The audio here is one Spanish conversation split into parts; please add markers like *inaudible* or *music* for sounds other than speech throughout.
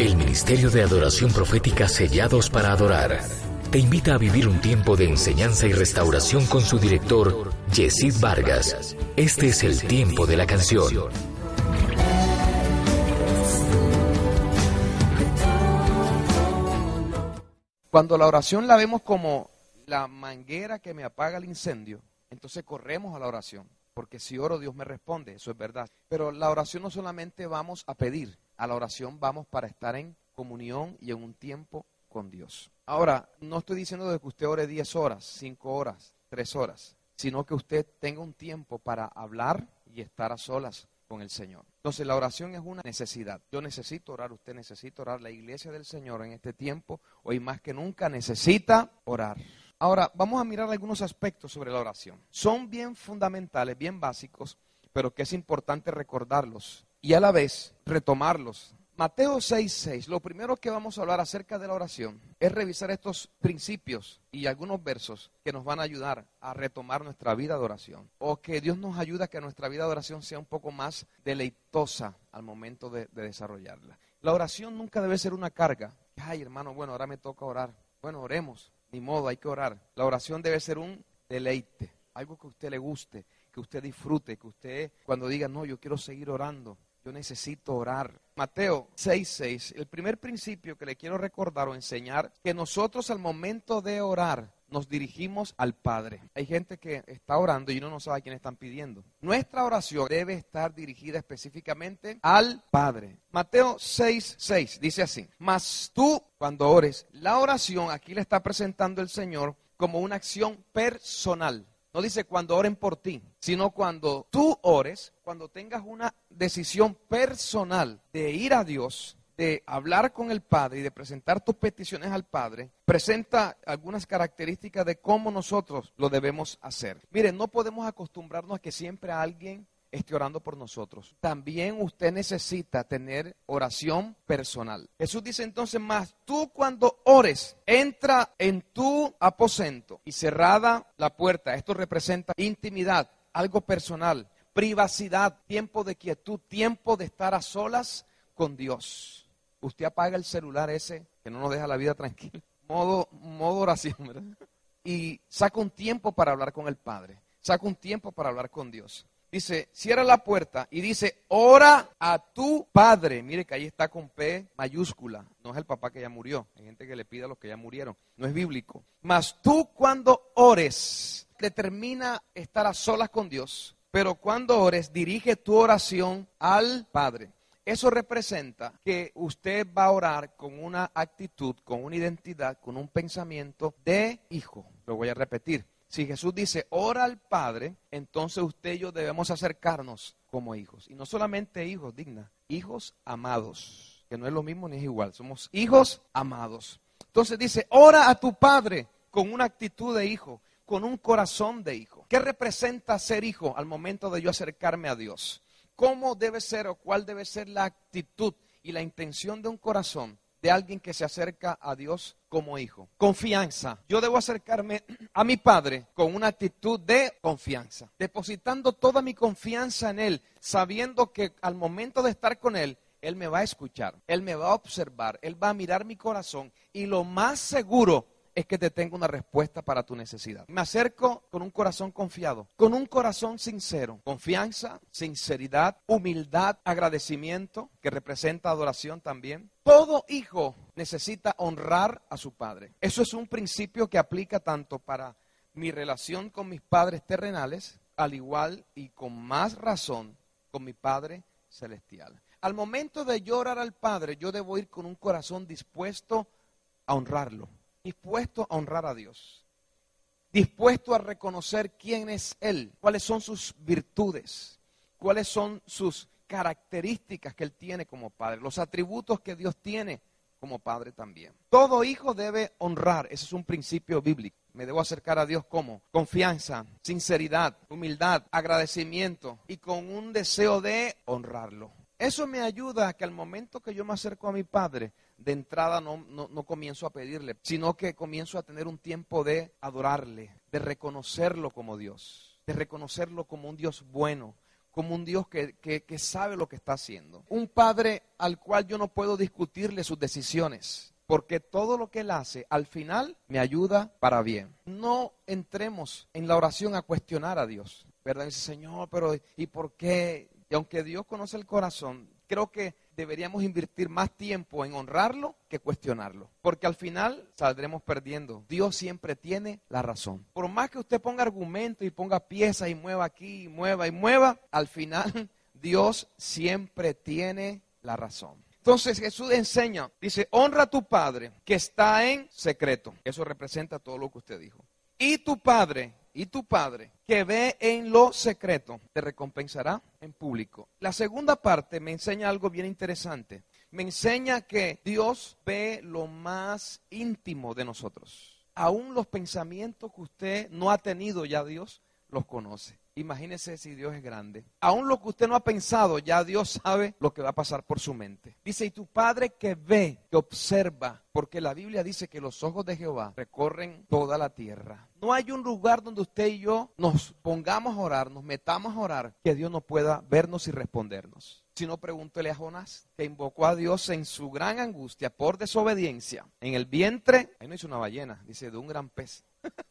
El Ministerio de Adoración Profética Sellados para Adorar te invita a vivir un tiempo de enseñanza y restauración con su director, Yesid Vargas. Este es el tiempo de la canción. Cuando la oración la vemos como la manguera que me apaga el incendio, entonces corremos a la oración, porque si oro Dios me responde, eso es verdad. Pero la oración no solamente vamos a pedir, a la oración vamos para estar en comunión y en un tiempo con Dios. Ahora, no estoy diciendo de que usted ore 10 horas, 5 horas, 3 horas, sino que usted tenga un tiempo para hablar y estar a solas con el Señor. Entonces la oración es una necesidad. Yo necesito orar, usted necesita orar. La iglesia del Señor en este tiempo, hoy más que nunca, necesita orar. Ahora, vamos a mirar algunos aspectos sobre la oración. Son bien fundamentales, bien básicos, pero que es importante recordarlos y a la vez retomarlos Mateo 6:6, lo primero que vamos a hablar acerca de la oración es revisar estos principios y algunos versos que nos van a ayudar a retomar nuestra vida de oración. O que Dios nos ayude a que nuestra vida de oración sea un poco más deleitosa al momento de, de desarrollarla. La oración nunca debe ser una carga. Ay, hermano, bueno, ahora me toca orar. Bueno, oremos. Ni modo, hay que orar. La oración debe ser un deleite, algo que a usted le guste, que usted disfrute, que usted cuando diga, no, yo quiero seguir orando, yo necesito orar. Mateo 6:6, el primer principio que le quiero recordar o enseñar, que nosotros al momento de orar nos dirigimos al Padre. Hay gente que está orando y uno no sabe a quién están pidiendo. Nuestra oración debe estar dirigida específicamente al Padre. Mateo 6:6 dice así, mas tú cuando ores, la oración aquí le está presentando el Señor como una acción personal. No dice cuando oren por ti, sino cuando tú ores, cuando tengas una decisión personal de ir a Dios, de hablar con el Padre y de presentar tus peticiones al Padre, presenta algunas características de cómo nosotros lo debemos hacer. Miren, no podemos acostumbrarnos a que siempre alguien esté orando por nosotros. También usted necesita tener oración personal. Jesús dice entonces más, tú cuando ores, entra en tu aposento y cerrada la puerta. Esto representa intimidad, algo personal, privacidad, tiempo de quietud, tiempo de estar a solas con Dios. Usted apaga el celular ese que no nos deja la vida tranquila. Modo, modo oración, ¿verdad? Y saca un tiempo para hablar con el Padre. Saca un tiempo para hablar con Dios dice, cierra la puerta y dice, ora a tu padre. Mire que ahí está con P mayúscula. No es el papá que ya murió. Hay gente que le pide a los que ya murieron. No es bíblico. Mas tú cuando ores, determina estar a solas con Dios. Pero cuando ores, dirige tu oración al Padre. Eso representa que usted va a orar con una actitud, con una identidad, con un pensamiento de hijo. Lo voy a repetir. Si Jesús dice, ora al Padre, entonces usted y yo debemos acercarnos como hijos. Y no solamente hijos, digna, hijos amados, que no es lo mismo ni es igual, somos hijos amados. Entonces dice, ora a tu Padre con una actitud de hijo, con un corazón de hijo. ¿Qué representa ser hijo al momento de yo acercarme a Dios? ¿Cómo debe ser o cuál debe ser la actitud y la intención de un corazón de alguien que se acerca a Dios como hijo. Confianza. Yo debo acercarme a mi Padre con una actitud de confianza, depositando toda mi confianza en Él, sabiendo que al momento de estar con Él, Él me va a escuchar, Él me va a observar, Él va a mirar mi corazón y lo más seguro es que te tengo una respuesta para tu necesidad. Me acerco con un corazón confiado, con un corazón sincero, confianza, sinceridad, humildad, agradecimiento, que representa adoración también. Todo hijo necesita honrar a su padre. Eso es un principio que aplica tanto para mi relación con mis padres terrenales, al igual y con más razón con mi Padre celestial. Al momento de llorar al Padre, yo debo ir con un corazón dispuesto a honrarlo dispuesto a honrar a Dios, dispuesto a reconocer quién es Él, cuáles son sus virtudes, cuáles son sus características que Él tiene como Padre, los atributos que Dios tiene como Padre también. Todo hijo debe honrar, ese es un principio bíblico. Me debo acercar a Dios como confianza, sinceridad, humildad, agradecimiento y con un deseo de honrarlo. Eso me ayuda a que al momento que yo me acerco a mi Padre, de entrada no, no, comienzo a pedirle, sino que comienzo a tener un tiempo de adorarle, de reconocerlo como Dios, de reconocerlo como un Dios bueno, como un Dios que, que, que sabe lo que está haciendo. Un Padre al cual yo no puedo discutirle sus decisiones porque todo lo que Él hace al final me ayuda para bien. No entremos en la oración a cuestionar a Dios, ¿verdad? Dice, Señor, pero ¿y por qué? Y aunque Dios conoce el corazón, creo que deberíamos invertir más tiempo en honrarlo que cuestionarlo, porque al final saldremos perdiendo. Dios siempre tiene la razón. Por más que usted ponga argumentos y ponga piezas y mueva aquí, y mueva y mueva, al final *laughs* Dios siempre tiene la razón. Entonces Jesús enseña, dice, honra a tu Padre que está en secreto. Eso representa todo lo que usted dijo. Y tu Padre, y tu Padre que ve en lo secreto, te recompensará en público. La segunda parte me enseña algo bien interesante. Me enseña que Dios ve lo más íntimo de nosotros. Aún los pensamientos que usted no ha tenido ya Dios los conoce. Imagínese si Dios es grande. Aún lo que usted no ha pensado, ya Dios sabe lo que va a pasar por su mente. Dice, y tu Padre que ve, que observa, porque la Biblia dice que los ojos de Jehová recorren toda la tierra. No hay un lugar donde usted y yo nos pongamos a orar, nos metamos a orar, que Dios no pueda vernos y respondernos. Si no, pregúntele a Jonás, que invocó a Dios en su gran angustia por desobediencia. En el vientre, ahí no hizo una ballena, dice, de un gran pez. *laughs*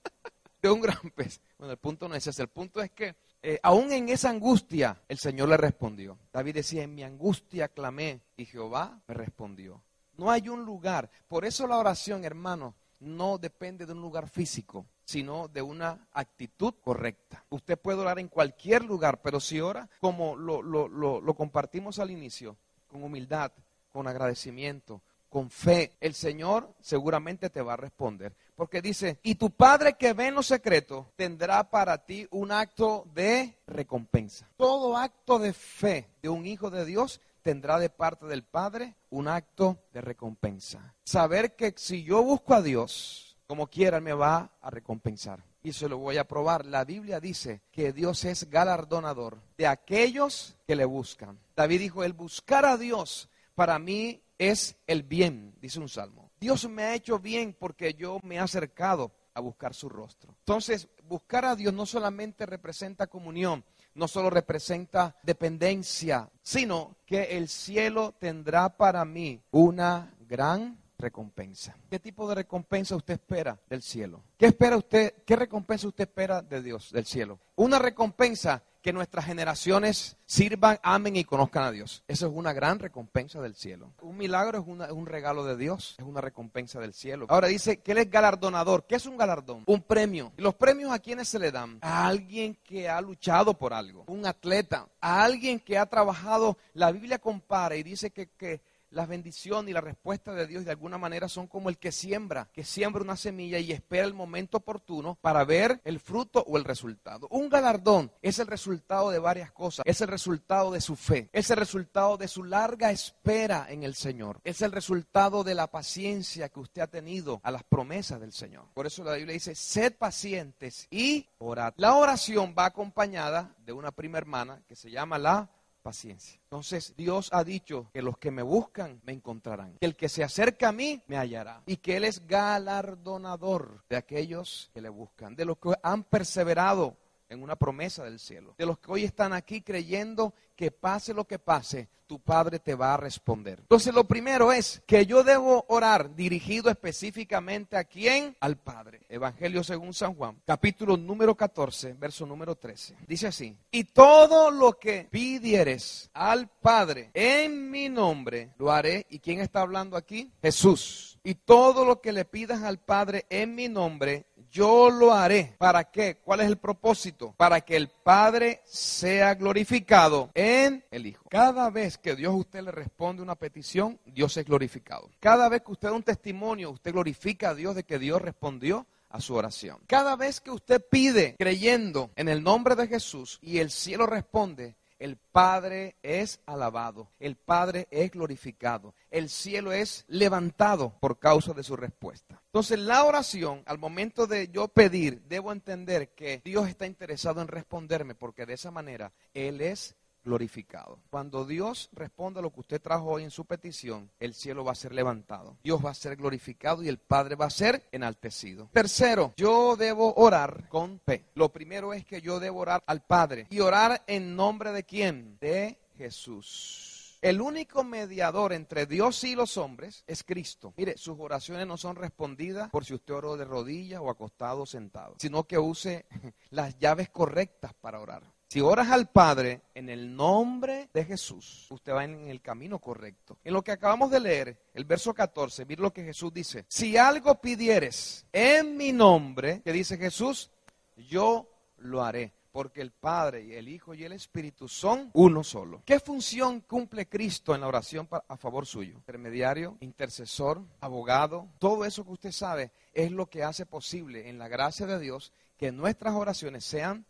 de un gran *laughs* pez. Bueno, el punto no es ese, el punto es que eh, aún en esa angustia el Señor le respondió. David decía, en mi angustia clamé y Jehová me respondió. No hay un lugar, por eso la oración, hermano, no depende de un lugar físico, sino de una actitud correcta. Usted puede orar en cualquier lugar, pero si ora como lo, lo, lo, lo compartimos al inicio, con humildad, con agradecimiento, con fe, el Señor seguramente te va a responder. Porque dice, y tu Padre que ve en lo secreto tendrá para ti un acto de recompensa. Todo acto de fe de un hijo de Dios tendrá de parte del Padre un acto de recompensa. Saber que si yo busco a Dios, como quiera, me va a recompensar. Y se lo voy a probar. La Biblia dice que Dios es galardonador de aquellos que le buscan. David dijo, el buscar a Dios para mí es el bien, dice un salmo. Dios me ha hecho bien porque yo me he acercado a buscar su rostro. Entonces, buscar a Dios no solamente representa comunión, no solo representa dependencia, sino que el cielo tendrá para mí una gran recompensa. ¿Qué tipo de recompensa usted espera del cielo? ¿Qué espera usted? ¿Qué recompensa usted espera de Dios, del cielo? Una recompensa que nuestras generaciones sirvan, amen y conozcan a Dios. Eso es una gran recompensa del cielo. Un milagro es, un regalo de Dios, es una recompensa del cielo. Ahora dice que Él es galardonador. ¿Qué es un galardón? Un premio. ¿Y los premios a quiénes se le dan? A alguien que ha luchado por algo, un atleta, a alguien que ha trabajado. La Biblia compara y dice que, que las bendiciones y la respuesta de Dios de alguna manera son como el que siembra, que siembra una semilla y espera el momento oportuno para ver el fruto o el resultado. Un galardón es el resultado de varias cosas. Es el resultado de su fe, es el resultado de su larga espera en el Señor, es el resultado de la paciencia que usted ha tenido a las promesas del Señor. Por eso la Biblia dice, sed pacientes y orad. La oración va acompañada de una prima hermana que se llama la paciencia. Entonces Dios ha dicho que los que me buscan me encontrarán, que el que se acerca a mí me hallará y que Él es galardonador de aquellos que le buscan, de los que han perseverado en una promesa del cielo, de los que hoy están aquí creyendo que pase lo que pase, tu Padre te va a responder. Entonces lo primero es que yo debo orar dirigido específicamente a quién? Al Padre. Evangelio según San Juan, capítulo número 14, verso número 13. Dice así, y todo lo que pidieres al Padre en mi nombre, lo haré. ¿Y quién está hablando aquí? Jesús. Y todo lo que le pidas al Padre en mi nombre, yo lo haré. ¿Para qué? ¿Cuál es el propósito? Para que el Padre sea glorificado en el Hijo. Cada vez que Dios a usted le responde una petición, Dios es glorificado. Cada vez que usted da un testimonio, usted glorifica a Dios de que Dios respondió a su oración. Cada vez que usted pide creyendo en el nombre de Jesús y el cielo responde, el Padre es alabado, el Padre es glorificado, el cielo es levantado por causa de su respuesta. Entonces la oración, al momento de yo pedir, debo entender que Dios está interesado en responderme porque de esa manera Él es glorificado. Cuando Dios responda a lo que usted trajo hoy en su petición, el cielo va a ser levantado. Dios va a ser glorificado y el Padre va a ser enaltecido. Tercero, yo debo orar con fe. Lo primero es que yo debo orar al Padre. ¿Y orar en nombre de quién? De Jesús. El único mediador entre Dios y los hombres es Cristo. Mire, sus oraciones no son respondidas por si usted oró de rodillas o acostado o sentado, sino que use *laughs* las llaves correctas para orar. Si oras al Padre en el nombre de Jesús, usted va en el camino correcto. En lo que acabamos de leer, el verso 14, mire lo que Jesús dice. Si algo pidieres en mi nombre, que dice Jesús, yo lo haré porque el Padre y el Hijo y el Espíritu son uno solo. ¿Qué función cumple Cristo en la oración a favor suyo? Intermediario, intercesor, abogado, todo eso que usted sabe es lo que hace posible en la gracia de Dios que nuestras oraciones sean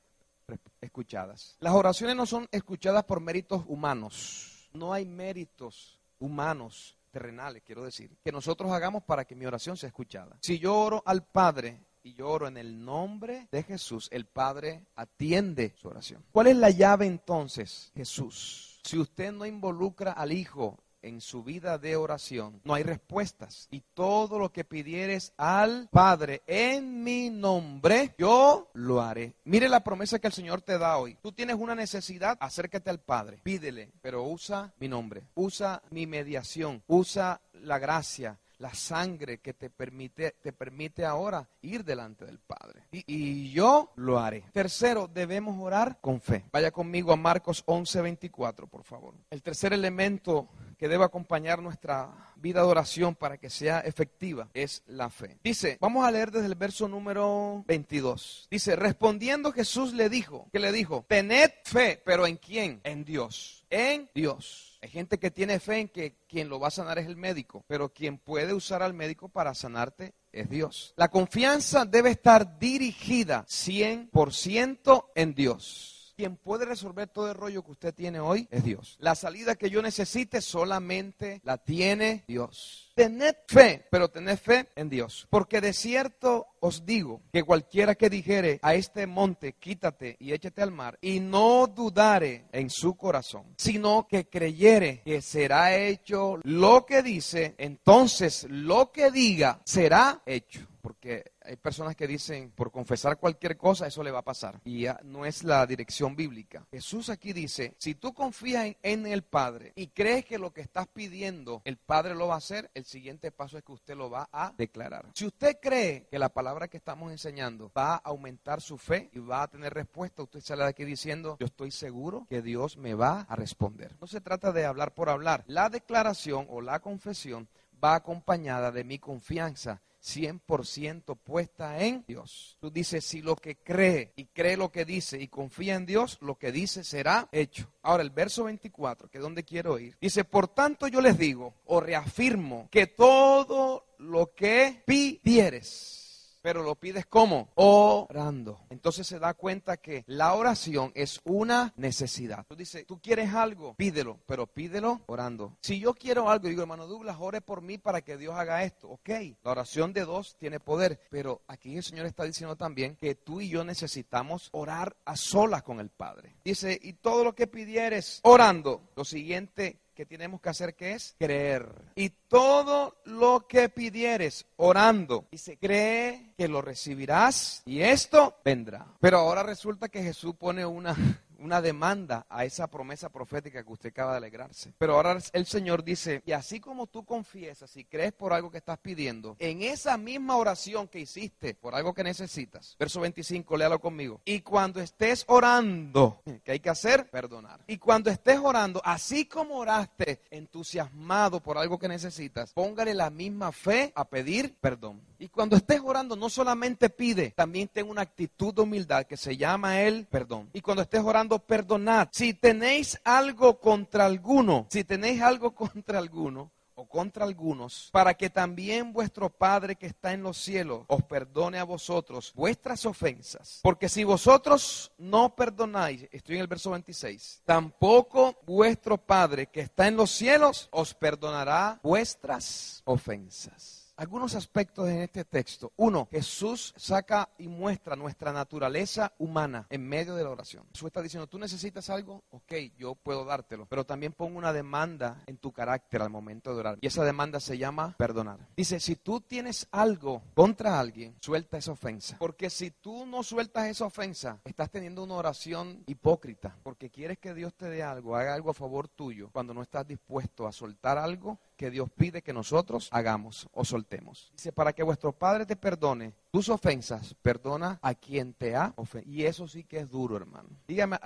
escuchadas. Las oraciones no son escuchadas por méritos humanos. No hay méritos humanos terrenales, quiero decir, que nosotros hagamos para que mi oración sea escuchada. Si yo oro al Padre y yo oro en el nombre de Jesús, el Padre atiende su oración. ¿Cuál es la llave entonces? Jesús. Si usted no involucra al Hijo en su vida de oración, no hay respuestas. Y todo lo que pidieres al Padre en mi nombre, yo lo haré. Mire la promesa que el Señor te da hoy. Tú tienes una necesidad, acércate al Padre, pídele, pero usa mi nombre, usa mi mediación, usa la gracia la sangre que te permite, te permite ahora ir delante del Padre. Y, y, yo lo haré. Tercero, debemos orar con fe. Vaya conmigo a Marcos 11, 24, por favor. El tercer elemento que debe acompañar nuestra vida de oración para que sea efectiva es la fe. Dice, vamos a leer desde el verso número 22. Dice, respondiendo Jesús le dijo, que le dijo, tened fe, pero ¿en quién? En Dios. En Dios. Hay gente que tiene fe en que quien lo va a sanar es el médico, pero quien puede usar al médico para sanarte es Dios. La confianza debe estar dirigida 100% en Dios. Quien puede resolver todo el rollo que usted tiene hoy es Dios. La salida que yo necesite solamente la tiene Dios. Tened fe, pero tened fe en Dios. Porque de cierto os digo que cualquiera que dijere a este monte, quítate y échate al mar, y no dudare en su corazón, sino que creyere que será hecho lo que dice, entonces lo que diga será hecho. Porque hay personas que dicen, por confesar cualquier cosa, eso le va a pasar. Y no es la dirección bíblica. Jesús aquí dice, si tú confías en, en, el Padre y crees que lo que estás pidiendo, el Padre lo va a hacer, el siguiente paso es que usted lo va a declarar. Si usted cree que la palabra que estamos enseñando va a aumentar su fe y va a tener respuesta, usted sale de aquí diciendo, yo estoy seguro que Dios me va a responder. No se trata de hablar por hablar. La declaración o la confesión va acompañada de mi confianza 100% puesta en Dios. Tú dices, si lo que cree y cree lo que dice y confía en Dios, lo que dice será hecho. Ahora el verso 24, que es donde quiero ir, dice, por tanto yo les digo o reafirmo que todo lo que pidieres pero lo pides como orando. Entonces se da cuenta que la oración es una necesidad. Tú dices, tú quieres algo, pídelo, pero pídelo orando. Si yo quiero algo, digo, hermano Douglas, ore por mí para que Dios haga esto. Ok, la oración de dos tiene poder, pero aquí el Señor está diciendo también que tú y yo necesitamos orar a solas con el Padre. Dice, y todo lo que pidieres orando, lo siguiente que tenemos que hacer que es creer. Y todo lo que pidieres orando, dice, cree que lo recibirás y esto vendrá. Pero ahora resulta que Jesús pone una una demanda a esa promesa profética que usted acaba de alegrarse. Pero ahora el Señor dice, y así como tú confiesas y crees por algo que estás pidiendo, en esa misma oración que hiciste por algo que necesitas, verso 25, léalo conmigo, y cuando estés orando, *laughs* ¿qué hay que hacer? Perdonar. Y cuando estés orando, así como oraste entusiasmado por algo que necesitas, póngale la misma fe a pedir perdón. Y cuando estés orando, no solamente pide, también ten una actitud de humildad que se llama el perdón. Y cuando estés orando, perdonad. Si tenéis algo contra alguno, si tenéis algo *laughs* contra alguno, o contra algunos, para que también vuestro Padre que está en los cielos os perdone a vosotros vuestras ofensas. Porque si vosotros no perdonáis, estoy en el verso 26, tampoco vuestro Padre que está en los cielos os perdonará vuestras ofensas. Algunos aspectos en este texto. Uno, Jesús saca y muestra nuestra naturaleza humana en medio de la oración. Jesús está diciendo, tú necesitas algo, ok, yo puedo dártelo, pero también pongo una demanda en tu carácter al momento de orar. Y esa demanda se llama perdonar. Dice, si tú tienes algo contra alguien, suelta esa ofensa. Porque si tú no sueltas esa ofensa, estás teniendo una oración hipócrita, porque quieres que Dios te dé algo, haga algo a favor tuyo, cuando no estás dispuesto a soltar algo que Dios pide que nosotros hagamos o soltemos. Dice, para que vuestro Padre te perdone tus ofensas, perdona a quien te ha ofendido. Y eso sí que es duro, hermano. Dígame,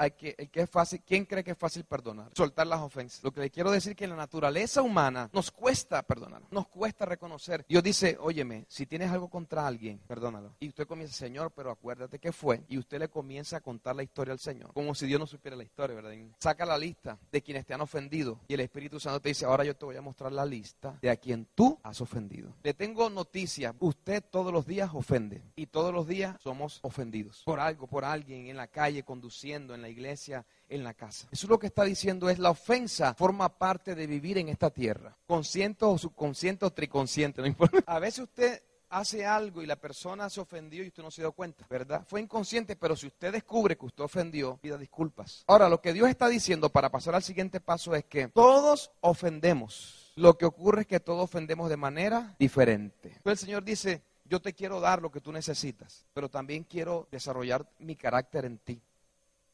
es fácil, ¿quién cree que es fácil perdonar? Soltar las ofensas. Lo que le quiero decir es que en la naturaleza humana nos cuesta perdonar, nos cuesta reconocer. Dios dice, óyeme, si tienes algo contra alguien, perdónalo. Y usted comienza, Señor, pero acuérdate que fue. Y usted le comienza a contar la historia al Señor, como si Dios no supiera la historia, ¿verdad? Saca la lista de quienes te han ofendido. Y el Espíritu Santo te dice, ahora yo te voy a mostrar la lista de a quien tú has ofendido. Le tengo noticia, usted todos los días ofende y todos los días somos ofendidos por algo, por alguien en la calle, conduciendo, en la iglesia, en la casa. Eso lo que está diciendo es la ofensa forma parte de vivir en esta tierra, consciente o subconsciente o triconsciente, no importa. A veces usted hace algo y la persona se ofendió y usted no se dio cuenta, ¿verdad? Fue inconsciente, pero si usted descubre que usted ofendió, pida disculpas. Ahora, lo que Dios está diciendo para pasar al siguiente paso es que todos ofendemos. Lo que ocurre es que todos ofendemos de manera diferente. El Señor dice, yo te quiero dar lo que tú necesitas, pero también quiero desarrollar mi carácter en ti.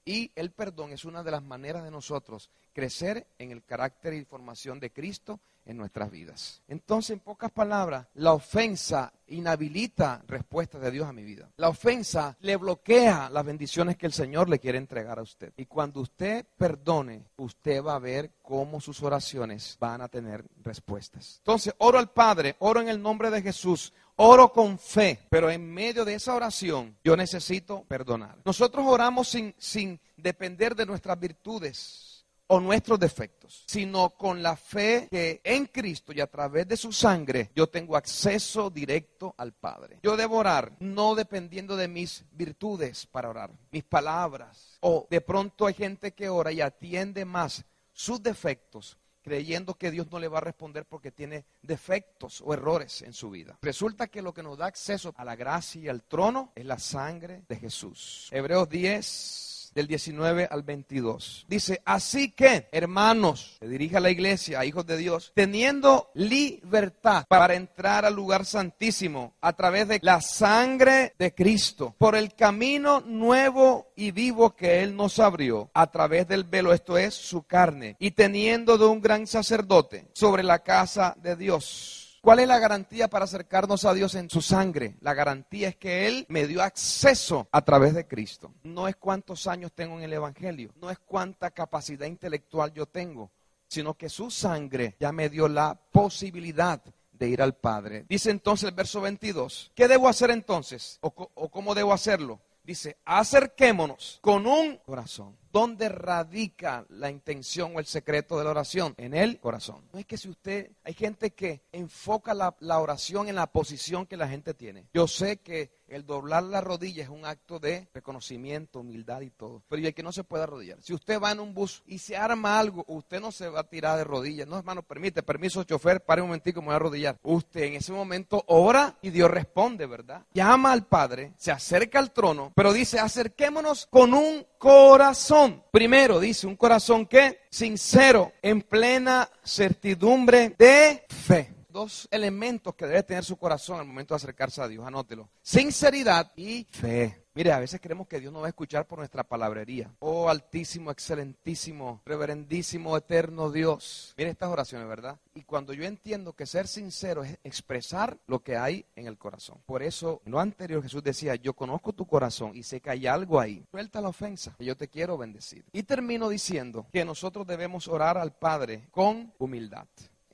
Y el perdón es una de las maneras de nosotros crecer en el carácter y formación de Cristo en nuestras vidas. Entonces, en pocas palabras, la ofensa inhabilita respuestas de Dios a mi vida. La ofensa le bloquea las bendiciones que el Señor le quiere entregar a usted. Y cuando usted perdone, usted va a ver cómo sus oraciones van a tener respuestas. Entonces, oro al Padre, oro en el nombre de Jesús, oro con fe, pero en medio de esa oración yo necesito perdonar. Nosotros oramos sin, sin depender de nuestras virtudes o nuestros defectos, sino con la fe que en Cristo y a través de su sangre yo tengo acceso directo al Padre. Yo debo orar no dependiendo de mis virtudes para orar, mis palabras. O de pronto hay gente que ora y atiende más sus defectos creyendo que Dios no le va a responder porque tiene defectos o errores en su vida. Resulta que lo que nos da acceso a la gracia y al trono es la sangre de Jesús. Hebreos 10 del 19 al 22. Dice, así que, hermanos, se dirige a la iglesia, a hijos de Dios, teniendo libertad para entrar al lugar santísimo a través de la sangre de Cristo, por el camino nuevo y vivo que Él nos abrió, a través del velo, esto es su carne, y teniendo de un gran sacerdote sobre la casa de Dios ¿Cuál es la garantía para acercarnos a Dios en su sangre? La garantía es que Él me dio acceso a través de Cristo. No es cuántos años tengo en el Evangelio, no es cuánta capacidad intelectual yo tengo, sino que su sangre ya me dio la posibilidad de ir al Padre. Dice entonces el verso 22, ¿qué debo hacer entonces? ¿O, o cómo debo hacerlo? Dice, acerquémonos con un corazón. ¿Dónde radica la intención o el secreto de la oración? En el corazón. No es que si usted, hay gente que enfoca la, oración en la posición que la gente tiene. Yo sé que el doblar la rodilla es un acto de reconocimiento, humildad y todo. Pero el que no se puede arrodillar. Si usted va en un bus y se arma algo, usted no se va a tirar de rodillas. No, hermano, permite, permiso, chofer, pare un momentico, me voy a arrodillar. Usted en ese momento ora y Dios responde, ¿verdad? Llama al Padre, se acerca al trono, pero dice, acerquémonos con un corazón. Primero dice, un corazón que sincero, en plena certidumbre de fe dos elementos que debe tener su corazón al momento de acercarse a Dios. Anótelo. Sinceridad y fe. Mire, a veces creemos que Dios no va a escuchar por nuestra palabrería. Oh, altísimo, excelentísimo, reverendísimo, eterno Dios. Mire estas oraciones, ¿verdad? Y cuando yo entiendo que ser sincero es expresar lo que hay en el corazón. Por eso, en lo anterior Jesús decía, yo conozco tu corazón y sé que hay algo ahí. Suelta la ofensa, que yo te quiero bendecir. Y termino diciendo que nosotros debemos orar al Padre con humildad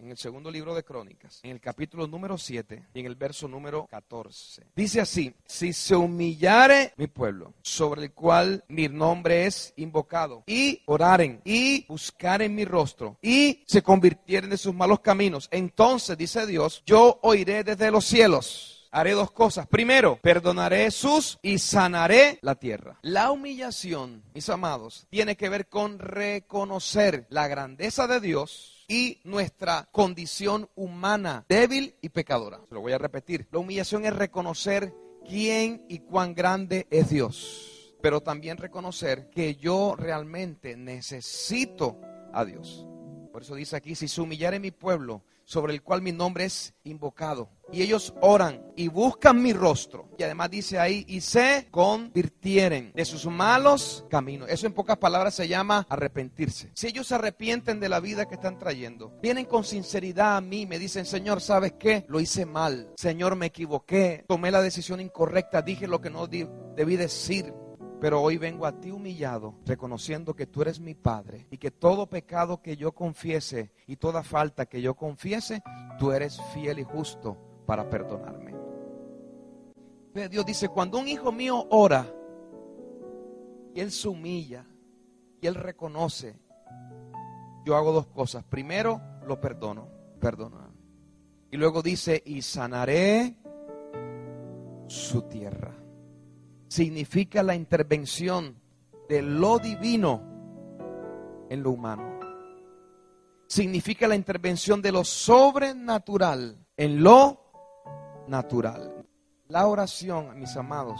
en el segundo libro de Crónicas, en el capítulo número 7 y en el verso número 14. Dice así, si se humillare mi pueblo, sobre el cual mi nombre es invocado, y oraren y buscaren mi rostro, y se convirtieren de sus malos caminos, entonces, dice Dios, yo oiré desde los cielos haré dos cosas. Primero, perdonaré sus y sanaré la tierra. La humillación, mis amados, tiene que ver con reconocer la grandeza de Dios y nuestra condición humana débil y pecadora. Se lo voy a repetir. La humillación es reconocer quién y cuán grande es Dios, pero también reconocer que yo realmente necesito a Dios. Por eso dice aquí, si se humillare mi pueblo, sobre el cual mi nombre es invocado, y ellos oran y buscan mi rostro, y además dice ahí, y se convirtieren de sus malos caminos. Eso en pocas palabras se llama arrepentirse. Si ellos se arrepienten de la vida que están trayendo, vienen con sinceridad a mí, me dicen, Señor, ¿sabes qué? Lo hice mal. Señor, me equivoqué, tomé la decisión incorrecta, dije lo que no debí decir pero hoy vengo a ti humillado, reconociendo que tú eres mi Padre y que todo pecado que yo confiese y toda falta que yo confiese, tú eres fiel y justo para perdonarme. Dios dice, cuando un hijo mío ora y él se humilla y él reconoce, yo hago dos cosas. Primero, lo perdono, perdono. Y luego dice, y sanaré su tierra significa la intervención de lo divino en lo humano. Significa la intervención de lo sobrenatural en lo natural. La oración, mis amados,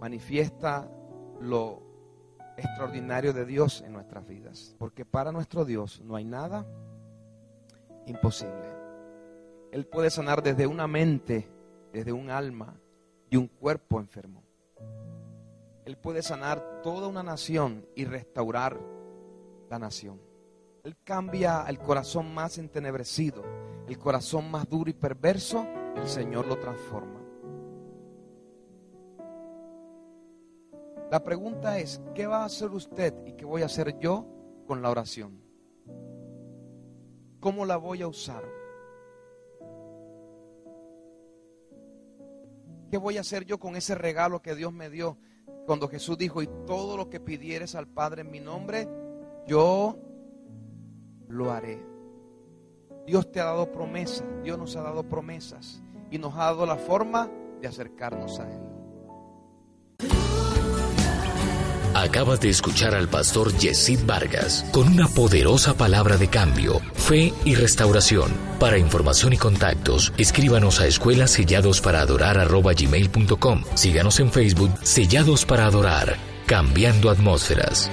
manifiesta lo extraordinario de Dios en nuestras vidas. Porque para nuestro Dios no hay nada imposible. Él puede sanar desde una mente, desde un alma y un cuerpo enfermo. Él puede sanar toda una nación y restaurar la nación. Él cambia el corazón más entenebrecido, el corazón más duro y perverso, el Señor lo transforma. La pregunta es, ¿qué va a hacer usted y qué voy a hacer yo con la oración? ¿Cómo la voy a usar? ¿Qué voy a hacer yo con ese regalo que Dios me dio? Cuando Jesús dijo, y todo lo que pidieres al Padre en mi nombre, yo lo haré. Dios te ha dado promesas, Dios nos ha dado promesas y nos ha dado la forma de acercarnos a Él. Acabas de escuchar al pastor Yesid Vargas con una poderosa palabra de cambio, fe y restauración. Para información y contactos, escríbanos a escuelaselladosparadorar.com. Síganos en Facebook Sellados para Adorar, cambiando atmósferas.